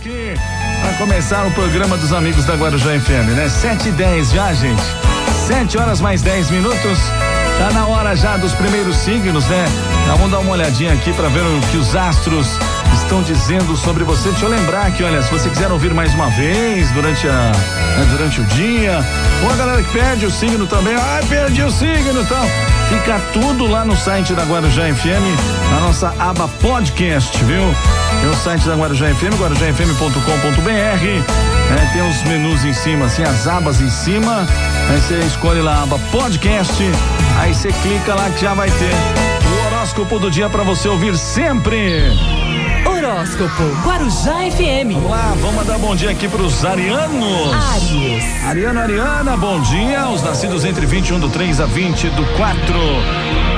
aqui começar o programa dos amigos da Guarujá FM, né? 7 e 10 já, gente. 7 horas mais 10 minutos. Tá na hora já dos primeiros signos, né? Vamos dar uma olhadinha aqui para ver o que os astros estão dizendo sobre você. Deixa eu lembrar que, olha, se você quiser ouvir mais uma vez durante a né, durante o dia, ou a galera que perde o signo também, ai, perdi o signo, então, fica tudo lá no site da Guarujá FM, na nossa aba podcast, viu? É o site da Guarujá FM, guarujafm.com.br. É, tem os menus em cima, assim, as abas em cima. Aí você escolhe lá a aba podcast. Aí você clica lá que já vai ter o horóscopo do dia para você ouvir sempre. Horóscopo Guarujá FM. Vamos lá, vamos mandar bom dia aqui para os arianos. Aries. Ariano, Ariana, bom dia. Os nascidos entre 21 do 3 a 20 do 4.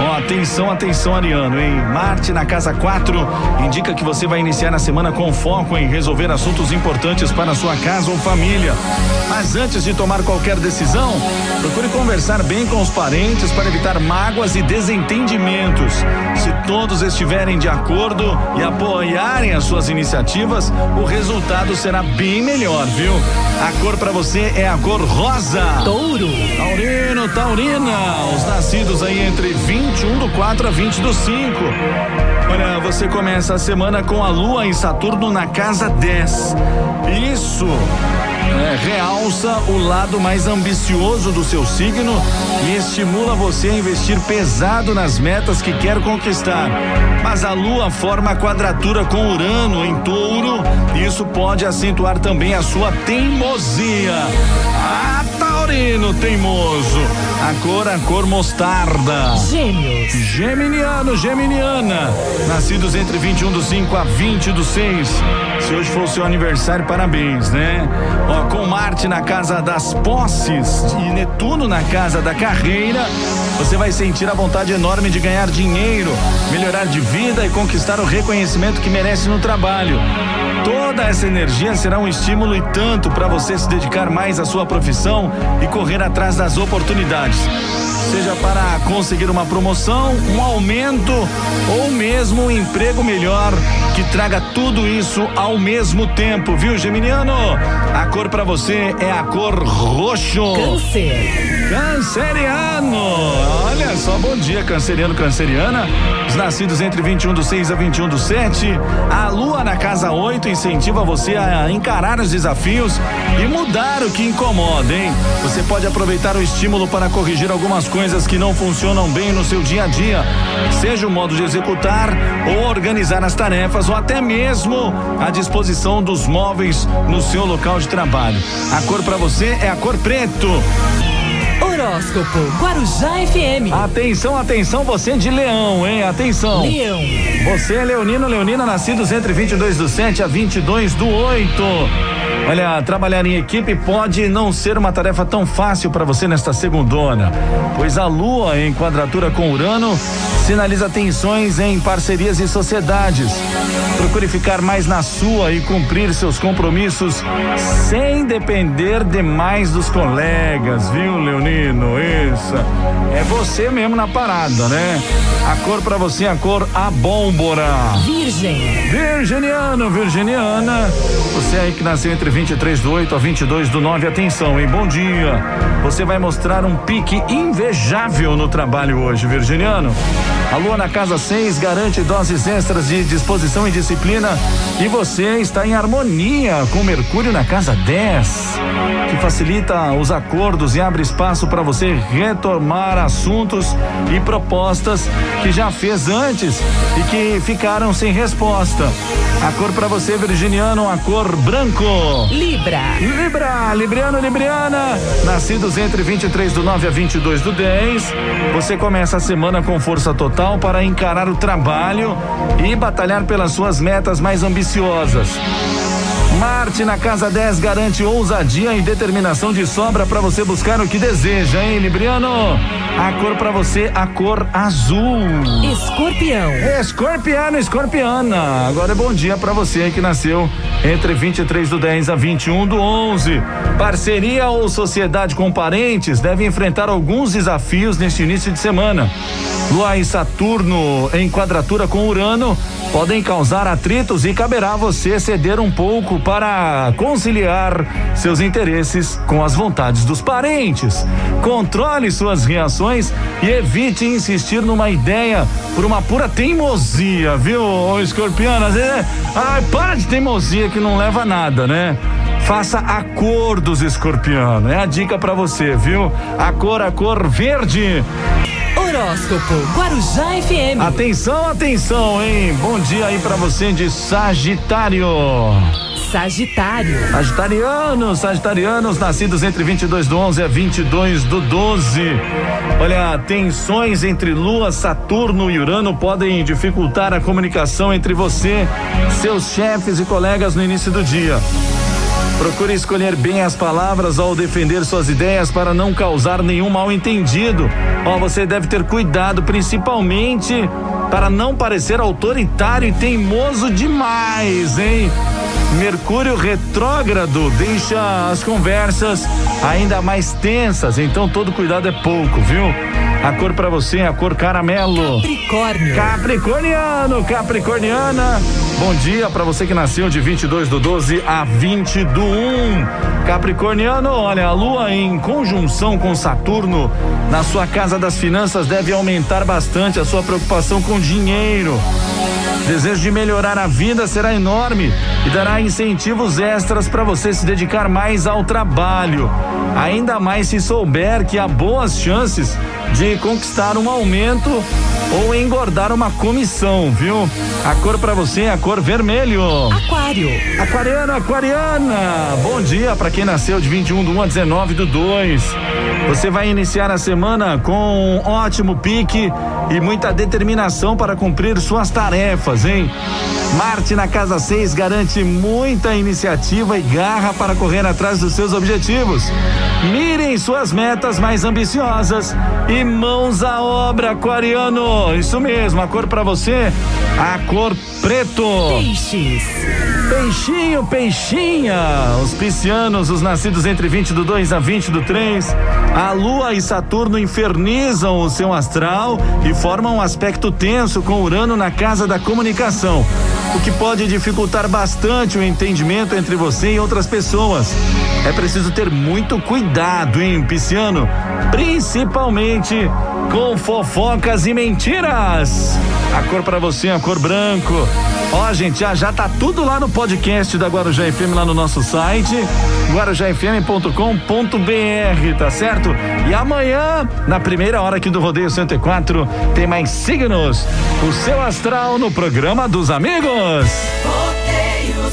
Ó, atenção, atenção, Ariano, hein? Marte na casa 4 indica que você vai iniciar a semana com foco em resolver assuntos importantes para a sua casa ou família. Mas antes de tomar qualquer decisão, procure conversar bem com os parentes para evitar mágoas e desentendimentos. Se todos estiverem de acordo e apoiarem as suas iniciativas, o resultado será bem melhor, viu? A cor para você é a cor rosa. Touro. Taurino, Taurina, os nascidos aí entre 21 do 4 a 20 do 5. Olha, você começa a semana com a Lua e Saturno na casa 10. Realça o lado mais ambicioso do seu signo e estimula você a investir pesado nas metas que quer conquistar. Mas a Lua forma quadratura com Urano em touro isso pode acentuar também a sua teimosia. Ah, Taurino teimoso. A cor, a cor mostarda. Gêmeos. Geminiano, Geminiana, nascidos entre 21 do 5 a 20 do 6. Se hoje for o seu aniversário, parabéns, né? Ó, com Marte na casa das posses e Netuno na casa da carreira, você vai sentir a vontade enorme de ganhar dinheiro, melhorar de vida e conquistar o reconhecimento que merece no trabalho. Toda essa energia será um estímulo e tanto para você se dedicar mais à sua profissão e correr atrás das oportunidades. Seja para conseguir uma promoção, um aumento ou mesmo um emprego melhor que traga tudo isso ao mesmo tempo, viu, Geminiano? A cor para você é a cor roxo. Câncer. Canceriano. Olha só, bom dia, canceriano, canceriana. Os nascidos entre 21 do 6 a 21 do 7. A lua na casa 8 incentiva você a encarar os desafios e mudar o que incomoda, hein? Você pode aproveitar o estímulo para corrigir algumas coisas que não funcionam bem no seu dia a dia. Seja o modo de executar ou organizar as tarefas ou até mesmo a disposição dos móveis no seu local de trabalho. A cor para você é a cor preto. Horóscopo Guarujá FM. Atenção, atenção, você de leão, hein? Atenção. Leão. Você é leonino, leonina, nascidos entre 22 do 7 a 22 do 8. Olha, trabalhar em equipe pode não ser uma tarefa tão fácil para você nesta segundona, pois a Lua em quadratura com Urano sinaliza tensões em parcerias e sociedades. Procure ficar mais na sua e cumprir seus compromissos sem depender demais dos colegas, viu, Leonino? Isso. É você mesmo na parada, né? A cor para você é a cor abómbora. Virgem. Virginiano, Virginiana, você aí que nasceu entre 23 do 8 a 22 do 9, atenção, hein? Bom dia. Você vai mostrar um pique invejável no trabalho hoje, Virginiano. A lua na casa 6 garante doses extras de disposição e disciplina e você está em harmonia com Mercúrio na casa 10, que facilita os acordos e abre espaço para você retomar assuntos e propostas que já fez antes e que ficaram sem resposta. A cor para você, Virginiano, a cor branco. Libra. Libra, Libriano, Libriana, nascidos entre 23 do 9 a 22 do 10. Você começa a semana com força total para encarar o trabalho e batalhar pelas suas metas mais ambiciosas. Marte na casa 10 garante ousadia e determinação de sobra para você buscar o que deseja, hein, Libriano? A cor para você, a cor azul. Escorpião. Escorpiano, escorpiana. Agora é bom dia para você que nasceu entre 23 do 10 a 21 do 11. Parceria ou sociedade com parentes deve enfrentar alguns desafios neste início de semana. Lua e Saturno em quadratura com Urano podem causar atritos e caberá você ceder um pouco para conciliar seus interesses com as vontades dos parentes. Controle suas reações e evite insistir numa ideia por uma pura teimosia, viu, ô escorpiano? Às vezes, é, ai, para de teimosia que não leva a nada, né? Faça acordos, escorpiano. É a dica para você, viu? A cor, a cor verde. Horóscopo Guarujá FM. Atenção, atenção, hein? Bom dia aí para você de Sagitário. Sagitário. Sagitarianos, sagitarianos, nascidos entre 22 do 11 a 22 do 12. Olha, tensões entre Lua, Saturno e Urano podem dificultar a comunicação entre você, seus chefes e colegas no início do dia. Procure escolher bem as palavras ao defender suas ideias para não causar nenhum mal entendido. Ó, você deve ter cuidado, principalmente para não parecer autoritário e teimoso demais, hein? Mercúrio retrógrado deixa as conversas ainda mais tensas, então todo cuidado é pouco, viu? A cor para você é a cor caramelo. Capricórnio. Capricorniano, Capricorniana. Bom dia para você que nasceu de 22 do 12 a 20 do 1. Capricorniano, olha, a lua em conjunção com Saturno na sua casa das finanças deve aumentar bastante a sua preocupação com dinheiro. Desejo de melhorar a vida será enorme e dará incentivos extras para você se dedicar mais ao trabalho. Ainda mais se souber que há boas chances de conquistar um aumento ou engordar uma comissão, viu? A cor para você é a cor vermelho. Aquário. Aquariano, aquariana. Bom dia para quem nasceu de 21 do 1 a 19 do 2. Você vai iniciar a semana com um ótimo pique e muita determinação para cumprir suas tarefas, hein? Marte na casa 6 garante muita iniciativa e garra para correr atrás dos seus objetivos. Mirem suas metas mais ambiciosas e mãos à obra, aquariano. Isso mesmo, a cor para você, a cor preto. Peixes. Peixinho, peixinha. Os piscianos, os nascidos entre 20 do 2 a 20 do 3. A Lua e Saturno infernizam o seu astral e formam um aspecto tenso com Urano na casa da comunicação, o que pode dificultar bastante o entendimento entre você e outras pessoas. É preciso ter muito cuidado, hein, pisciano? Principalmente com fofocas e mentiras. A cor para você é a cor branco. Ó, gente, já já tá tudo lá no podcast da Guarujá FM lá no nosso site, guarujafm.com.br, tá certo? E amanhã, na primeira hora aqui do Rodeio 104, tem mais signos. O seu astral no programa dos amigos. Rodeio